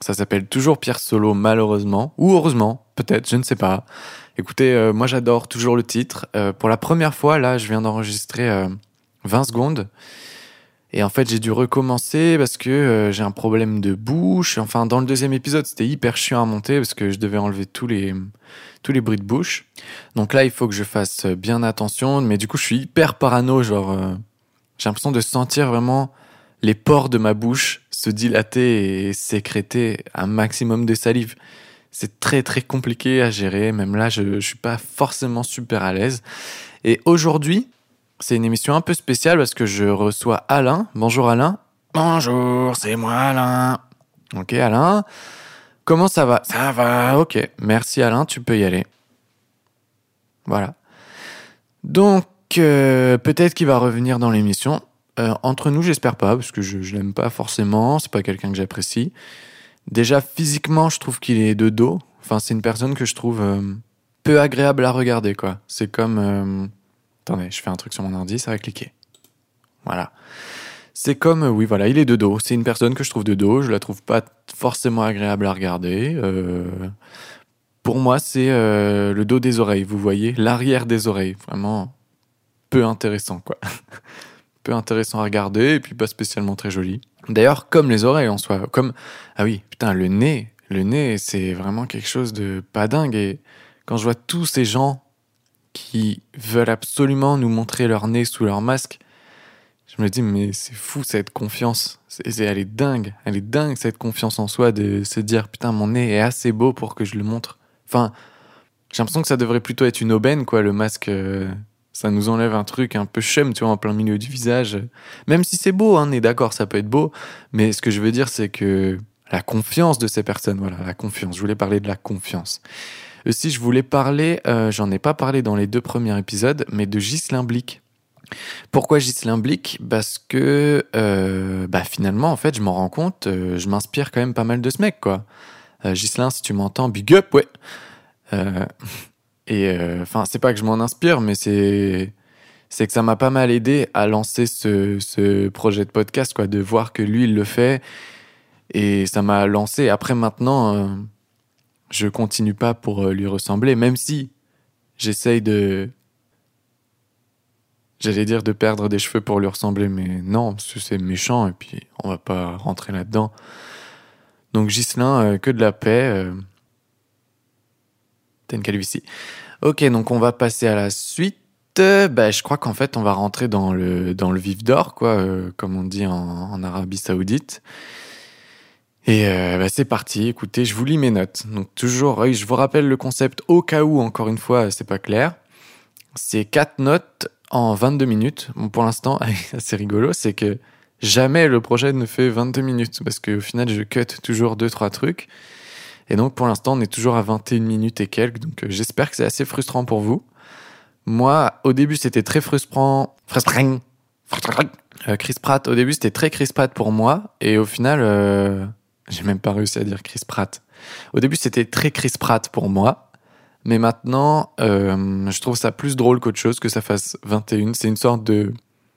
Ça s'appelle toujours Pierre Solo malheureusement, ou heureusement, peut-être, je ne sais pas. Écoutez, euh, moi j'adore toujours le titre. Euh, pour la première fois, là, je viens d'enregistrer euh, 20 secondes. Et en fait, j'ai dû recommencer parce que euh, j'ai un problème de bouche. Enfin, dans le deuxième épisode, c'était hyper chiant à monter parce que je devais enlever tous les, tous les bruits de bouche. Donc là, il faut que je fasse bien attention. Mais du coup, je suis hyper parano. Genre, euh, j'ai l'impression de sentir vraiment les pores de ma bouche se dilater et sécréter un maximum de salive. C'est très très compliqué à gérer. Même là, je, je suis pas forcément super à l'aise. Et aujourd'hui, c'est une émission un peu spéciale parce que je reçois Alain. Bonjour Alain. Bonjour, c'est moi Alain. Ok Alain. Comment ça va? Ça va, ok. Merci Alain, tu peux y aller. Voilà. Donc, euh, peut-être qu'il va revenir dans l'émission. Euh, entre nous, j'espère pas, parce que je, je l'aime pas forcément. C'est pas quelqu'un que j'apprécie. Déjà, physiquement, je trouve qu'il est de dos. Enfin, c'est une personne que je trouve euh, peu agréable à regarder, quoi. C'est comme. euh, Attendez, je fais un truc sur mon ordi, ça va cliquer. Voilà. C'est comme, oui, voilà, il est de dos. C'est une personne que je trouve de dos. Je la trouve pas forcément agréable à regarder. Pour moi, c'est le dos des oreilles, vous voyez, l'arrière des oreilles. Vraiment peu intéressant, quoi. peu intéressant à regarder et puis pas spécialement très joli. D'ailleurs, comme les oreilles en soi. Comme, ah oui, putain, le nez. Le nez, c'est vraiment quelque chose de pas dingue. Et quand je vois tous ces gens qui veulent absolument nous montrer leur nez sous leur masque, je me dis, mais c'est fou cette confiance. C'est, elle est dingue. Elle est dingue cette confiance en soi de se dire, putain, mon nez est assez beau pour que je le montre. Enfin, j'ai l'impression que ça devrait plutôt être une aubaine, quoi, le masque. euh, ça nous enlève un truc un peu chum, tu vois, en plein milieu du visage. Même si c'est beau, hein, on est d'accord, ça peut être beau. Mais ce que je veux dire, c'est que la confiance de ces personnes, voilà, la confiance. Je voulais parler de la confiance. Aussi, je voulais parler, euh, j'en ai pas parlé dans les deux premiers épisodes, mais de Ghislain Blic. Pourquoi Ghislain Blic Parce que, euh, bah finalement, en fait, je m'en rends compte, euh, je m'inspire quand même pas mal de ce mec, quoi. Euh, Ghislain, si tu m'entends, big up, ouais. Et euh, enfin, c'est pas que je m'en inspire, mais c'est c'est que ça m'a pas mal aidé à lancer ce, ce projet de podcast, quoi, de voir que lui il le fait, et ça m'a lancé. Après maintenant, euh, je continue pas pour euh, lui ressembler, même si j'essaye de J'allais dire de perdre des cheveux pour lui ressembler, mais non, parce que c'est méchant et puis on va pas rentrer là-dedans. Donc Ghislain, euh, que de la paix. T'as une. Ok, donc on va passer à la suite. Bah, je crois qu'en fait on va rentrer dans le, dans le vif d'or, quoi, euh, comme on dit en, en Arabie Saoudite. Et euh, bah, c'est parti, écoutez, je vous lis mes notes. Donc toujours, je vous rappelle le concept au cas où, encore une fois, c'est pas clair. C'est quatre notes en 22 minutes. Pour l'instant, c'est rigolo, c'est que jamais le projet ne fait 22 minutes parce qu'au final, je cut toujours deux trois trucs. Et donc, pour l'instant, on est toujours à 21 minutes et quelques. Donc, euh, j'espère que c'est assez frustrant pour vous. Moi, au début, c'était très frustrant. Frustrant. Euh, Chris Pratt, au début, c'était très Chris Pratt pour moi. Et au final, euh, j'ai même pas réussi à dire Chris Pratt. Au début, c'était très Chris Pratt pour moi. Mais maintenant, euh, je trouve ça plus drôle qu'autre chose que ça fasse 21. C'est une sorte de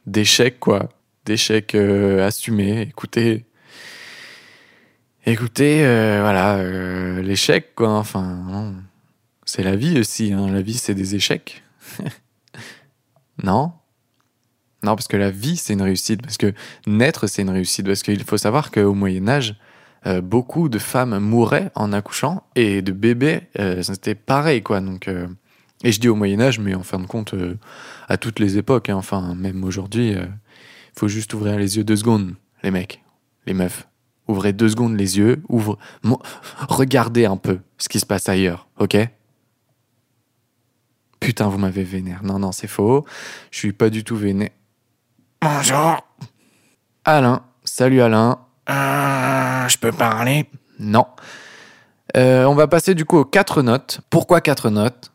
d'échec, quoi. D'échec assumé. Écoutez, écoutez, euh, voilà, euh, l'échec, quoi. Enfin, c'est la vie aussi. Hein. La vie, c'est des échecs. non Non, parce que la vie, c'est une réussite. Parce que naître, c'est une réussite. Parce qu'il faut savoir qu'au Moyen Âge, euh, beaucoup de femmes mouraient en accouchant et de bébés, euh, c'était pareil, quoi. Donc, euh, et je dis au Moyen Âge, mais en fin de compte, euh, à toutes les époques, hein. enfin, même aujourd'hui, il faut juste ouvrir les yeux deux secondes, les mecs, les meufs. Ouvrez deux secondes les yeux, ouvre, regardez un peu ce qui se passe ailleurs, ok? Putain, vous m'avez vénère. Non, non, c'est faux. Je suis pas du tout vénère. Bonjour. Alain. Salut Alain. Euh, je peux parler? Non. Euh, on va passer du coup aux quatre notes. Pourquoi quatre notes?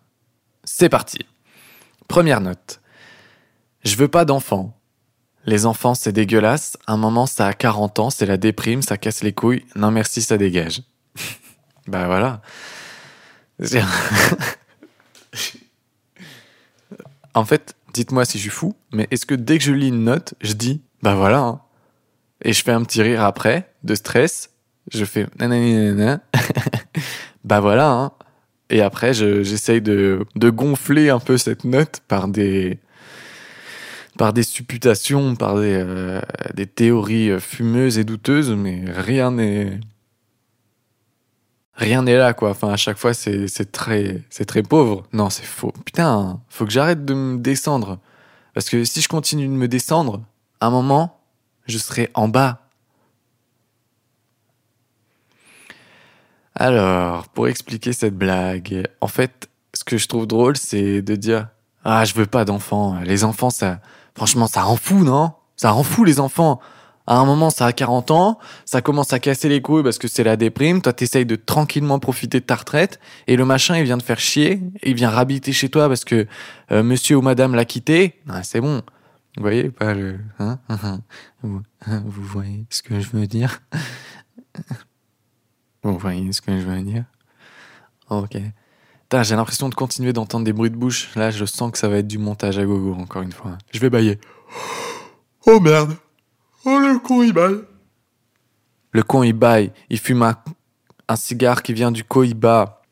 C'est parti. Première note. Je veux pas d'enfants. Les enfants, c'est dégueulasse. Un moment, ça a 40 ans, c'est la déprime, ça casse les couilles. Non merci, ça dégage. bah voilà. en fait, dites-moi si je suis fou, mais est-ce que dès que je lis une note, je dis, bah voilà, hein. et je fais un petit rire après, de stress, je fais nanana, bah voilà, hein. et après je- j'essaye de gonfler un peu cette note par des par des supputations, par des, euh, théories euh, fumeuses et douteuses, mais rien n'est rien n'est là quoi. Enfin à chaque fois c'est c'est très c'est très pauvre. Non c'est faux. Putain, faut que j'arrête de me descendre parce que si je continue de me descendre, à un moment je serai en bas. Alors, pour expliquer cette blague, en fait, ce que je trouve drôle, c'est de dire Ah, je veux pas d'enfants. Les enfants, ça. Franchement, ça rend fou, non? Ça rend fou, les enfants. À un moment, ça a 40 ans, ça commence à casser les couilles parce que c'est la déprime. Toi, t'essayes de tranquillement profiter de ta retraite. Et le machin, il vient te faire chier. Il vient rabiter chez toi parce que euh, monsieur ou madame l'a quitté. C'est bon. Vous voyez pas le. Hein? Vous voyez ce que je veux dire? Vous voyez ce que je veux dire? Ok. Putain, j'ai l'impression de continuer d'entendre des bruits de bouche. Là, je sens que ça va être du montage à gogo, encore une fois. Je vais bailler. Oh merde Oh, le con, il baille Le con, il baille. Il fume un, un cigare qui vient du cohiba.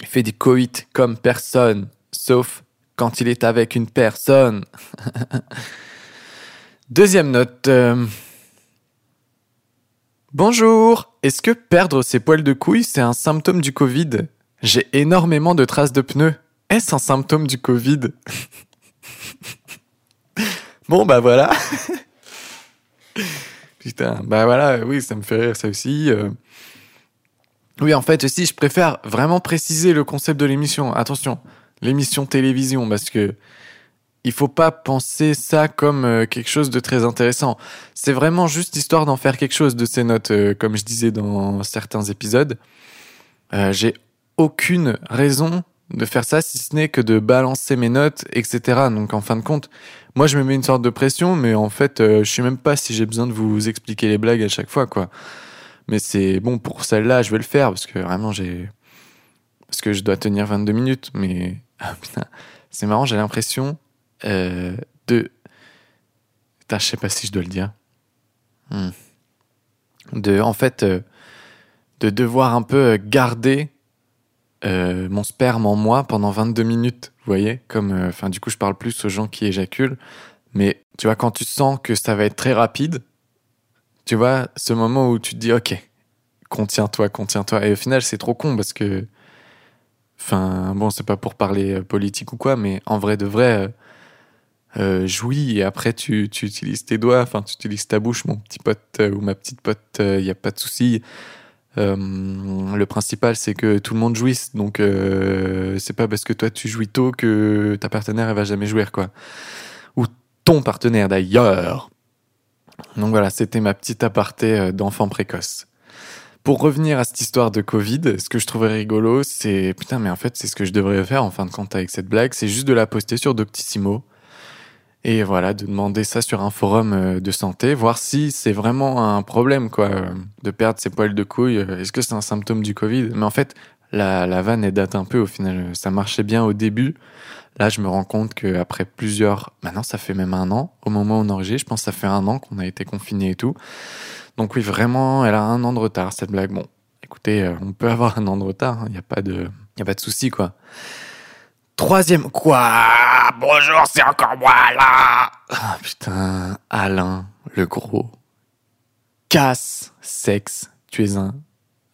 Il fait des coïts comme personne, sauf quand il est avec une personne. Deuxième note. euh, Bonjour. Est-ce que perdre ses poils de couilles, c'est un symptôme du Covid? J'ai énormément de traces de pneus. Est-ce un symptôme du Covid? Bon, bah voilà. Putain, bah voilà, oui, ça me fait rire ça aussi. euh. Oui, en fait, aussi, je préfère vraiment préciser le concept de l'émission. Attention, l'émission télévision, parce que il faut pas penser ça comme euh, quelque chose de très intéressant. C'est vraiment juste histoire d'en faire quelque chose de ces notes, euh, comme je disais dans certains épisodes. J'ai aucune raison de faire ça si ce n'est que de balancer mes notes, etc. Donc en fin de compte, moi je me mets une sorte de pression, mais en fait, euh, je sais même pas si j'ai besoin de vous expliquer les blagues à chaque fois, quoi. Mais c'est bon pour celle-là, je vais le faire parce que vraiment j'ai parce que je dois tenir 22 minutes. Mais ah, c'est marrant, j'ai l'impression euh, de putain, je sais pas si je dois le dire. Hmm. De en fait euh, de devoir un peu euh, garder euh, mon sperme en moi pendant 22 minutes, vous voyez Comme, euh, du coup, je parle plus aux gens qui éjaculent, mais tu vois, quand tu sens que ça va être très rapide, tu vois, ce moment où tu te dis, ok, contiens-toi, contiens-toi, et au final, c'est trop con parce que, enfin, bon, c'est pas pour parler euh, politique ou quoi, mais en vrai de vrai, jouis et après tu, tu utilises tes doigts, enfin, tu utilises ta bouche, mon petit pote ou ma petite pote, il n'y a pas de souci. Euh, le principal, c'est que tout le monde jouisse. Donc, euh, c'est pas parce que toi tu jouis tôt que ta partenaire elle va jamais jouir, quoi. Ou ton partenaire d'ailleurs. Donc voilà, c'était ma petite aparté euh, d'enfant précoce. Pour revenir à cette histoire de Covid, ce que je trouvais rigolo, c'est putain, mais en fait, c'est ce que je devrais faire en fin de compte avec cette blague, c'est juste de la poster sur Doctissimo. Et voilà, de demander ça sur un forum euh, de santé, voir si c'est vraiment un problème, quoi, euh, de perdre ses poils de couilles. Euh, Est-ce que c'est un symptôme du Covid? Mais en fait, la, vanne, elle date un peu au final. Ça marchait bien au début. Là, je me rends compte qu'après plusieurs... Maintenant, ça fait même un an. Au moment où on enregistre, je pense que ça fait un an qu'on a été confinés et tout. Donc oui, vraiment, elle a un an de retard, cette blague. Bon, écoutez, on peut avoir un an de retard. Il n'y a pas de, y a pas de souci, quoi. Troisième... Quoi? Bonjour, c'est encore moi, là Ah, putain, Alain, le gros. Casse, sexe. Tu es un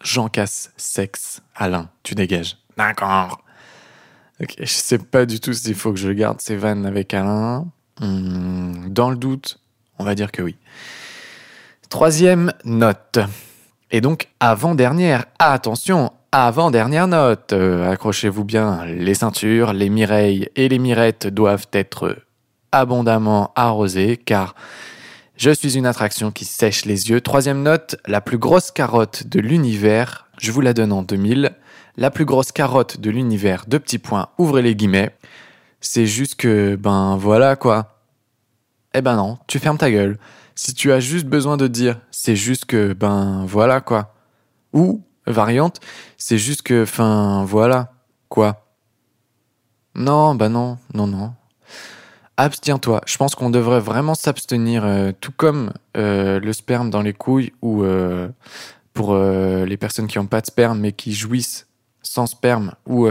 Jean Casse, sexe. Alain, tu dégages. D'accord. Ok, je sais pas du tout s'il faut que je garde ces vannes avec Alain. Hmm, dans le doute, on va dire que oui. Troisième note. Et donc, avant-dernière, attention, avant-dernière note. Euh, Accrochez-vous bien, les ceintures, les Mireilles et les Mirettes doivent être abondamment arrosées car je suis une attraction qui sèche les yeux. Troisième note, la plus grosse carotte de l'univers Je vous la donne en 2000. La plus grosse carotte de l'univers, deux petits points, ouvrez les guillemets. C'est juste que, ben voilà quoi. Eh ben non, tu fermes ta gueule. Si tu as juste besoin de dire, c'est juste que, ben voilà quoi. Ou, variante, c'est juste que, enfin voilà, quoi. Non, ben non, non, non. Abstiens-toi. Je pense qu'on devrait vraiment s'abstenir, euh, tout comme euh, le sperme dans les couilles ou euh, pour les personnes qui n'ont pas de sperme mais qui jouissent sans sperme ou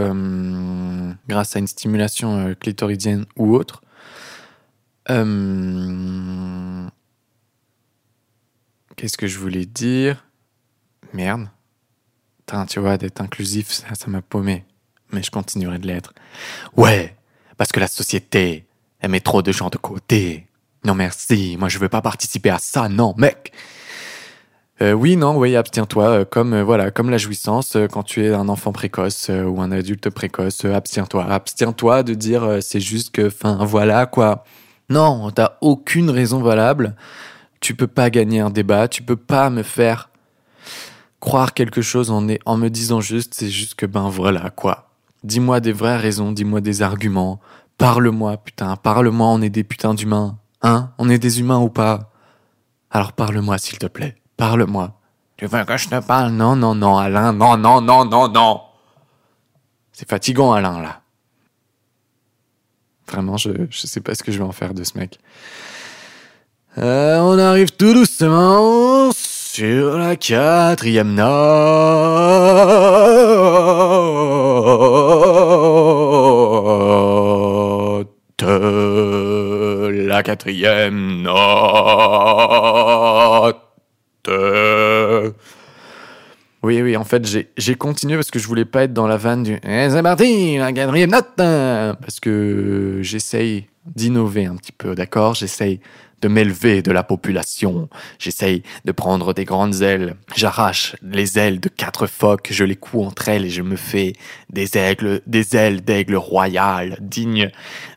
grâce à une stimulation clitoridienne ou autre. Qu'est-ce que je voulais dire? Merde. Tu vois, d'être inclusif, ça, m'a paumé. Mais je continuerai de l'être. Ouais, parce que la société, elle met trop de gens de côté. Non merci, moi je veux pas participer à ça, non mec. Euh, oui, non, oui, abstiens-toi, euh, comme euh, voilà, comme la jouissance quand tu es un enfant précoce ou un adulte précoce, abstiens-toi, abstiens-toi de dire c'est juste que, enfin voilà quoi. Non, t'as aucune raison valable. Tu peux pas gagner un débat, tu peux pas me faire croire quelque chose en, en me disant juste c'est juste que ben voilà quoi. Dis-moi des vraies raisons, dis-moi des arguments, Parle-moi, putain, parle-moi, on est des putains d'humains. Hein? On est des humains ou pas? Alors parle-moi, s'il te plaît. Parle-moi. Tu veux que je te parle? Non, non, non, Alain, non, non, non, non, non. C'est fatigant, Alain, là. Vraiment, je, je sais pas ce que je vais en faire de ce mec. Euh, on arrive tout doucement sur la quatrième note. La quatrième note. Oui, oui, en fait, j'ai continué parce que je voulais pas être dans la vanne du eh, c'est parti, la quatrième note Parce que j'essaye d'innover un petit peu, d'accord? J'essaye de m'élever de la population. J'essaye de prendre des grandes ailes. J'arrache les ailes de quatre phoques, je les couds entre elles et je me fais des aigles, des ailes d'aigle royal, dignes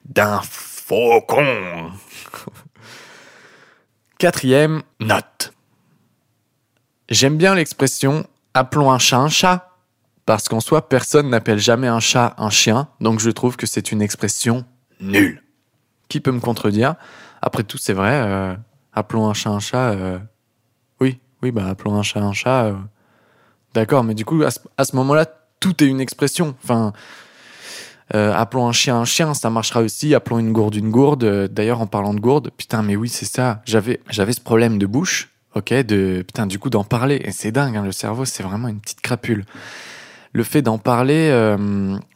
d'un faucon. Quatrième note. J'aime bien l'expression appelons un chat un chat, parce qu'en soi, personne n'appelle jamais un chat un chien, donc je trouve que c'est une expression nulle. Qui peut me contredire? Après tout, c'est vrai, euh, appelons un chat un chat. Euh, oui, oui, bah appelons un chat un chat. Euh, d'accord, mais du coup, à ce, moment-là, tout est une expression. Enfin, appelons un chien un chien, ça marchera aussi. Appelons une gourde une gourde. D'ailleurs, en parlant de gourde, putain, mais oui, c'est ça. J'avais, j'avais ce problème de bouche, ok, de putain, du coup, d'en parler. Et c'est dingue, hein, le cerveau, c'est vraiment une petite crapule. Le fait d'en parler,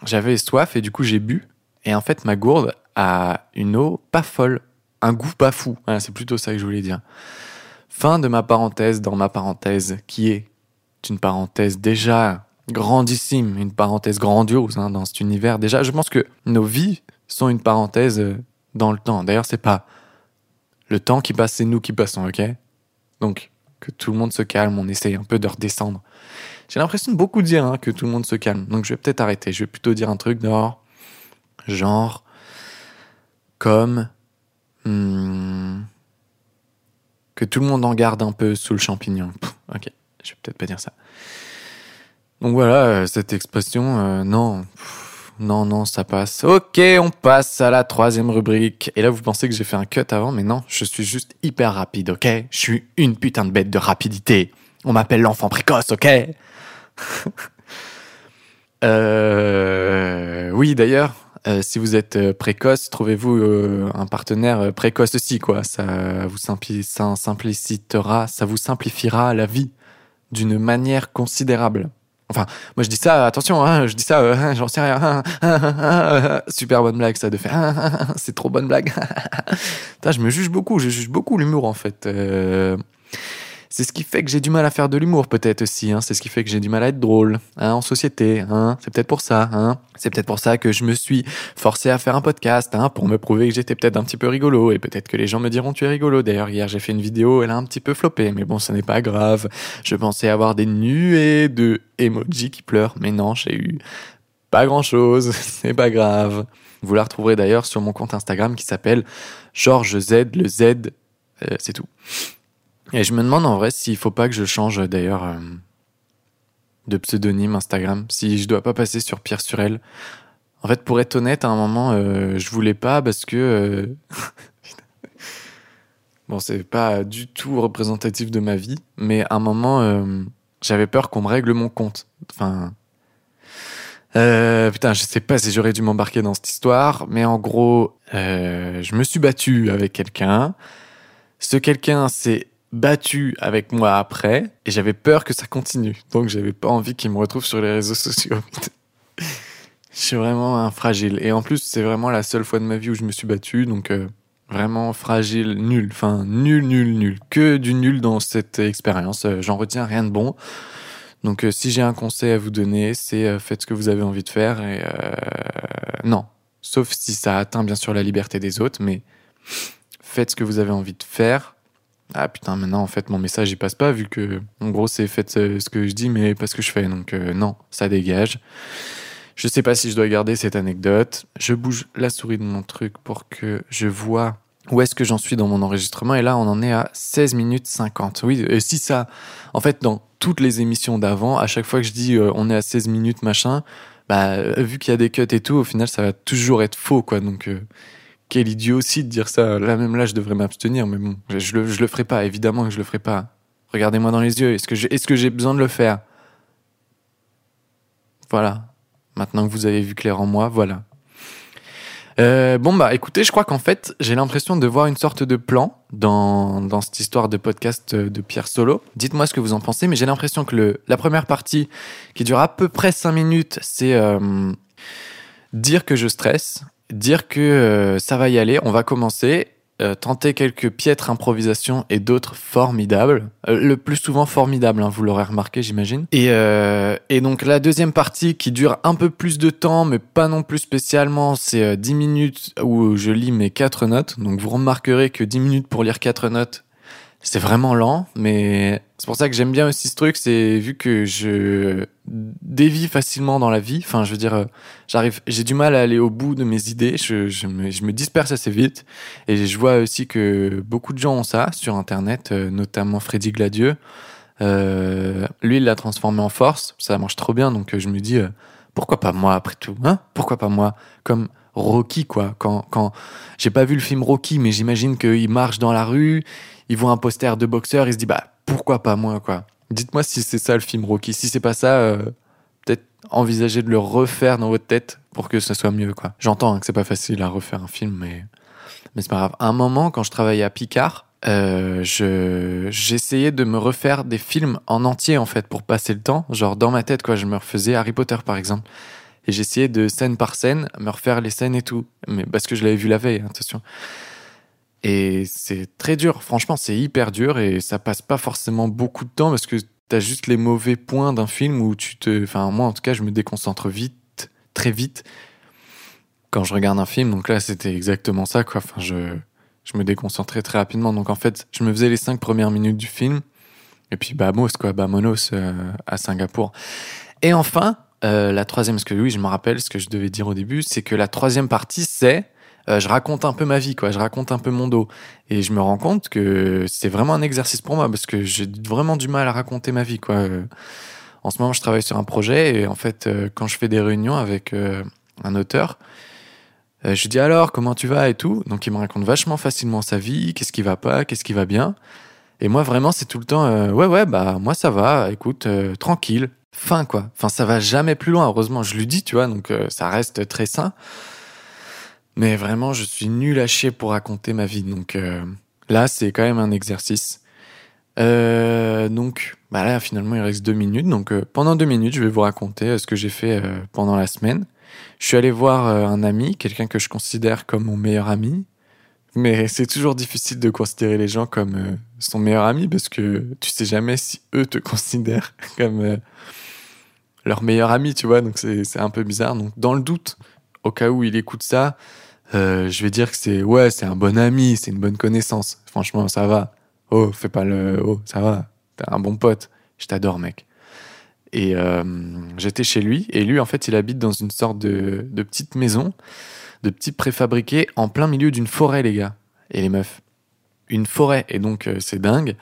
j'avais soif et du coup, j'ai bu. Et en fait, ma gourde a une eau pas folle un goût pas fou. c'est plutôt ça que je voulais dire. Fin de ma parenthèse dans ma parenthèse, qui est une parenthèse déjà grandissime, une parenthèse grandiose hein, dans cet univers. Déjà, je pense que nos vies sont une parenthèse euh, dans le temps. D'ailleurs, c'est pas le temps qui passe, c'est nous qui passons, ok? Donc, que tout le monde se calme, on essaye un peu de redescendre. J'ai l'impression de beaucoup dire hein, que tout le monde se calme. Donc, je vais peut-être arrêter. Je vais plutôt dire un truc genre, genre, comme Hmm. que tout le monde en garde un peu sous le champignon. ok, je vais peut-être pas dire ça. Donc voilà, euh, cette expression, euh, non, non, non, ça passe. Ok, on passe à la troisième rubrique. Et là, vous pensez que j'ai fait un cut avant, mais non, je suis juste hyper rapide, ok? Je suis une putain de bête de rapidité. On m'appelle l'enfant précoce, ok? euh, Oui, d'ailleurs, euh, si vous êtes euh, précoce, trouvez-vous un partenaire précoce aussi, quoi. Ça vous simplicitera, ça vous simplifiera la vie d'une manière considérable. Enfin, moi je dis ça, attention, hein, je dis ça, j'en sais rien. super bonne blague ça de faire. C'est trop bonne blague. je me juge beaucoup, je juge beaucoup l'humour en fait. C'est ce qui fait que j'ai du mal à faire de l'humour, peut-être aussi. Hein. C'est ce qui fait que j'ai du mal à être drôle hein, en société. Hein. C'est peut-être pour ça. Hein. C'est peut-être pour ça que je me suis forcé à faire un podcast pour me prouver que j'étais peut-être un petit peu rigolo. Et peut-être que les gens me diront tu es rigolo. D'ailleurs, hier j'ai fait une vidéo, elle a un petit peu floppé. Mais bon, ce n'est pas grave. Je pensais avoir des nuées de emojis qui pleurent. Mais non, j'ai eu pas grand-chose. C'est pas grave. Vous la retrouverez d'ailleurs sur mon compte Instagram qui s'appelle Georges Z. Le Z, euh, c'est tout. Et je me demande en vrai s'il faut pas que je change d'ailleurs euh, de pseudonyme Instagram, si je dois pas passer sur Pierre Surel. En fait, pour être honnête, à un moment, euh, je voulais pas parce que. euh, bon, c'est pas du tout représentatif de ma vie, mais à un moment, euh, j'avais peur qu'on me règle mon compte. Enfin. euh, putain, je sais pas si j'aurais dû m'embarquer dans cette histoire, mais en gros, je me suis battu avec quelqu'un. Ce quelqu'un s'est battu avec moi après, et j'avais peur que ça continue. Donc, j'avais pas envie qu'il me retrouve sur les réseaux sociaux. Je suis vraiment un fragile. Et en plus, c'est vraiment la seule fois de ma vie où je me suis battu. Donc, euh, vraiment fragile, nul. Enfin, nul, nul, nul. Que du nul dans cette expérience. Euh, J'en retiens rien de bon. Donc, euh, si j'ai un conseil à vous donner, c'est faites ce que vous avez envie de faire. Et non. Sauf si ça atteint bien sûr la liberté des autres. Mais faites ce que vous avez envie de faire. Ah putain, maintenant en fait mon message il passe pas vu que en gros c'est faites euh, ce que je dis mais pas ce que je fais. Donc euh, non, ça dégage. Je sais pas si je dois garder cette anecdote. Je bouge la souris de mon truc pour que je vois où est-ce que j'en suis dans mon enregistrement. Et là, on en est à 16 minutes 50. Oui, et si ça... En fait, dans toutes les émissions d'avant, à chaque fois que je dis euh, on est à 16 minutes, machin, bah, vu qu'il y a des cuts et tout, au final, ça va toujours être faux, quoi. Donc, quel idiot aussi de dire ça. Là, même là, je devrais m'abstenir, mais bon, je, le, je le ferai pas. Évidemment que je le ferai pas. Regardez-moi dans les yeux. Est-ce que j'ai est-ce que j'ai besoin de le faire? Voilà. Maintenant que vous avez vu clair en moi, voilà. Euh, bon bah écoutez, je crois qu'en fait j'ai l'impression de voir une sorte de plan dans, dans cette histoire de podcast euh, de Pierre Solo. Dites-moi ce que vous en pensez, mais j'ai l'impression que le, la première partie qui dure à peu près 5 minutes, c'est euh, dire que je stresse, dire que euh, ça va y aller, on va commencer, euh, tenter quelques piètres improvisations et d'autres formidables. Euh, le plus souvent formidables, hein, vous l'aurez remarqué, j'imagine. Et, euh, et donc la deuxième partie qui dure un peu plus de temps, mais pas non plus spécialement, c'est euh, 10 minutes où je lis mes quatre notes. Donc vous remarquerez que 10 minutes pour lire quatre notes, c'est vraiment lent, mais c'est pour ça que j'aime bien aussi ce truc, c'est vu que je dévie facilement dans la vie, enfin je veux dire, euh, j'arrive, j'ai du mal à aller au bout de mes idées, je, me, disperse assez vite, et je vois aussi que beaucoup de gens ont ça sur Internet, euh, notamment Freddy Gladieux. Euh, lui, il l'a transformé en force, ça marche trop bien, donc je me dis, pourquoi pas moi après tout, hein Pourquoi pas moi Comme Rocky, quoi. Quand, quand j'ai pas vu le film Rocky, mais j'imagine qu'il marche dans la rue, il voit un poster de boxeur, il se dit, bah pourquoi pas moi, quoi. Dites-moi si c'est ça le film Rocky. Si c'est pas ça, euh, peut-être envisager de le refaire dans votre tête pour que ça soit mieux, quoi. J'entends hein, que c'est pas facile à refaire un film, mais mais c'est pas grave. À un moment, quand je travaillais à Picard, euh, je j'essayais de me refaire des films en entier en fait pour passer le temps. Genre dans ma tête, quoi, je me refaisais Harry Potter par exemple. Et j'essayais de scène par scène me refaire les scènes et tout. Mais parce que je l'avais vu la veille, hein, attention. Et c'est très dur, franchement, c'est hyper dur et ça passe pas forcément beaucoup de temps parce que t'as juste les mauvais points d'un film où tu te. Enfin, moi en tout cas, je me déconcentre vite, très vite quand je regarde un film. Donc là, c'était exactement ça, quoi. Enfin, je, je me déconcentrais très rapidement. Donc en fait, je me faisais les cinq premières minutes du film et puis Bamos, quoi, Bamonos euh, à Singapour. Et enfin, euh, la troisième, parce que oui, je me rappelle ce que je devais dire au début, c'est que la troisième partie, c'est je raconte un peu ma vie, quoi. Je raconte un peu mon dos. Et je me rends compte que c'est vraiment un exercice pour moi parce que j'ai vraiment du mal à raconter ma vie, quoi. Euh, en ce moment, je travaille sur un projet et en fait, euh, quand je fais des réunions avec euh, un auteur, euh, je dis alors comment tu vas et tout? Donc il me raconte vachement facilement sa vie, qu'est-ce qui va pas, qu'est-ce qui va bien. Et moi vraiment c'est tout le temps euh, ouais ouais bah moi ça va, écoute euh, tranquille, fin quoi. Enfin ça va jamais plus loin heureusement je lui dis tu vois donc euh, ça reste très sain. Mais vraiment je suis nul à chier pour raconter ma vie donc euh, là c'est quand même un exercice. Euh, donc bah là finalement il reste deux minutes donc euh, pendant deux minutes je vais vous raconter ce que j'ai fait pendant la semaine. Je suis allé voir un ami, quelqu'un que je considère comme mon meilleur ami. Mais c'est toujours difficile de considérer les gens comme son meilleur ami parce que tu sais jamais si eux te considèrent comme leur meilleur ami, tu vois. Donc c'est un peu bizarre. Donc dans le doute, au cas où il écoute ça, euh, je vais dire que c'est ouais, c'est un bon ami, c'est une bonne connaissance. Franchement, ça va. Oh, fais pas le oh, ça va. T'es un bon pote. Je t'adore, mec. Et euh, j'étais chez lui et lui en fait il habite dans une sorte de, de petite maison, de petits préfabriqués en plein milieu d'une forêt les gars et les meufs. Une forêt et donc euh, c'est dingue.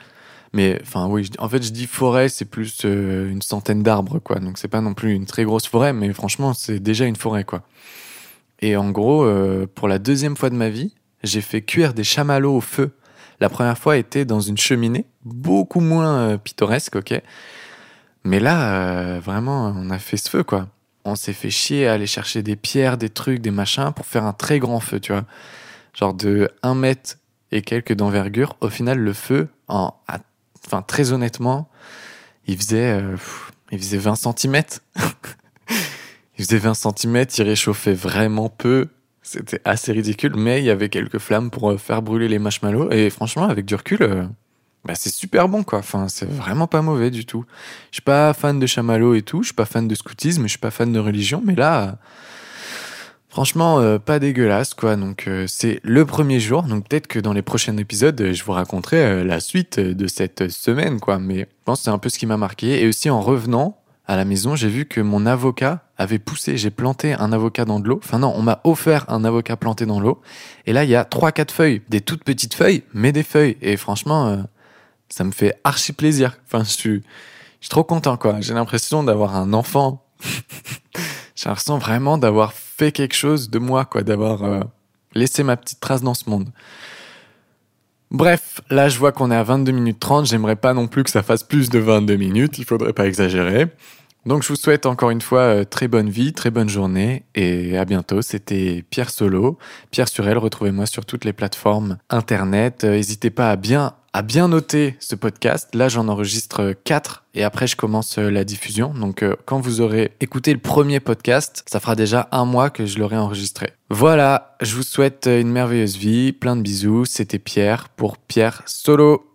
Mais enfin oui, en fait je dis forêt, c'est plus euh, une centaine d'arbres quoi. Donc c'est pas non plus une très grosse forêt, mais franchement c'est déjà une forêt quoi. Et en gros, euh, pour la deuxième fois de ma vie, j'ai fait cuire des chamallows au feu. La première fois était dans une cheminée, beaucoup moins euh, pittoresque, ok. Mais là, euh, vraiment, on a fait ce feu quoi. On s'est fait chier à aller chercher des pierres, des trucs, des machins pour faire un très grand feu, tu vois. Genre de 1 mètre et quelques d'envergure. Au final, le feu, en, enfin très honnêtement, il faisait, euh, il faisait 20 cm. il faisait 20 cm, il réchauffait vraiment peu. C'était assez ridicule, mais il y avait quelques flammes pour euh, faire brûler les marshmallows. Et franchement, avec du recul, euh, bah, c'est super bon, quoi. Enfin, c'est vraiment pas mauvais du tout. Je suis pas fan de chamallows et tout, je suis pas fan de scoutisme, je suis pas fan de religion, mais là, franchement, euh, pas dégueulasse, quoi. Donc, c'est le premier jour. Donc, peut-être que dans les prochains épisodes, je vous raconterai la suite de cette semaine, quoi. Mais je pense que c'est un peu ce qui m'a marqué. Et aussi, en revenant à la maison, j'ai vu que mon avocat avait poussé. J'ai planté un avocat dans de l'eau. Enfin, non, on m'a offert un avocat planté dans l'eau. Et là, il y a trois, quatre feuilles. Des toutes petites feuilles, mais des feuilles. Et franchement, euh, ça me fait archi plaisir. Enfin, je suis, je suis trop content, quoi. J'ai l'impression d'avoir un enfant. J'ai l'impression vraiment d'avoir fait quelque chose de moi, quoi, d'avoir euh, laissé ma petite trace dans ce monde. Bref, là je vois qu'on est à 22 minutes 30, j'aimerais pas non plus que ça fasse plus de 22 minutes, il faudrait pas exagérer. Donc je vous souhaite encore une fois euh, très bonne vie, très bonne journée et à bientôt. C'était Pierre Solo, Pierre Surel, retrouvez-moi sur toutes les plateformes internet. Euh, N'hésitez pas à bien à bien noter ce podcast. Là, j'en enregistre 4 et après je commence euh, la diffusion. Donc quand vous aurez écouté le premier podcast, ça fera déjà un mois que je l'aurai enregistré. Voilà, je vous souhaite une merveilleuse vie, plein de bisous. C'était Pierre pour Pierre Solo.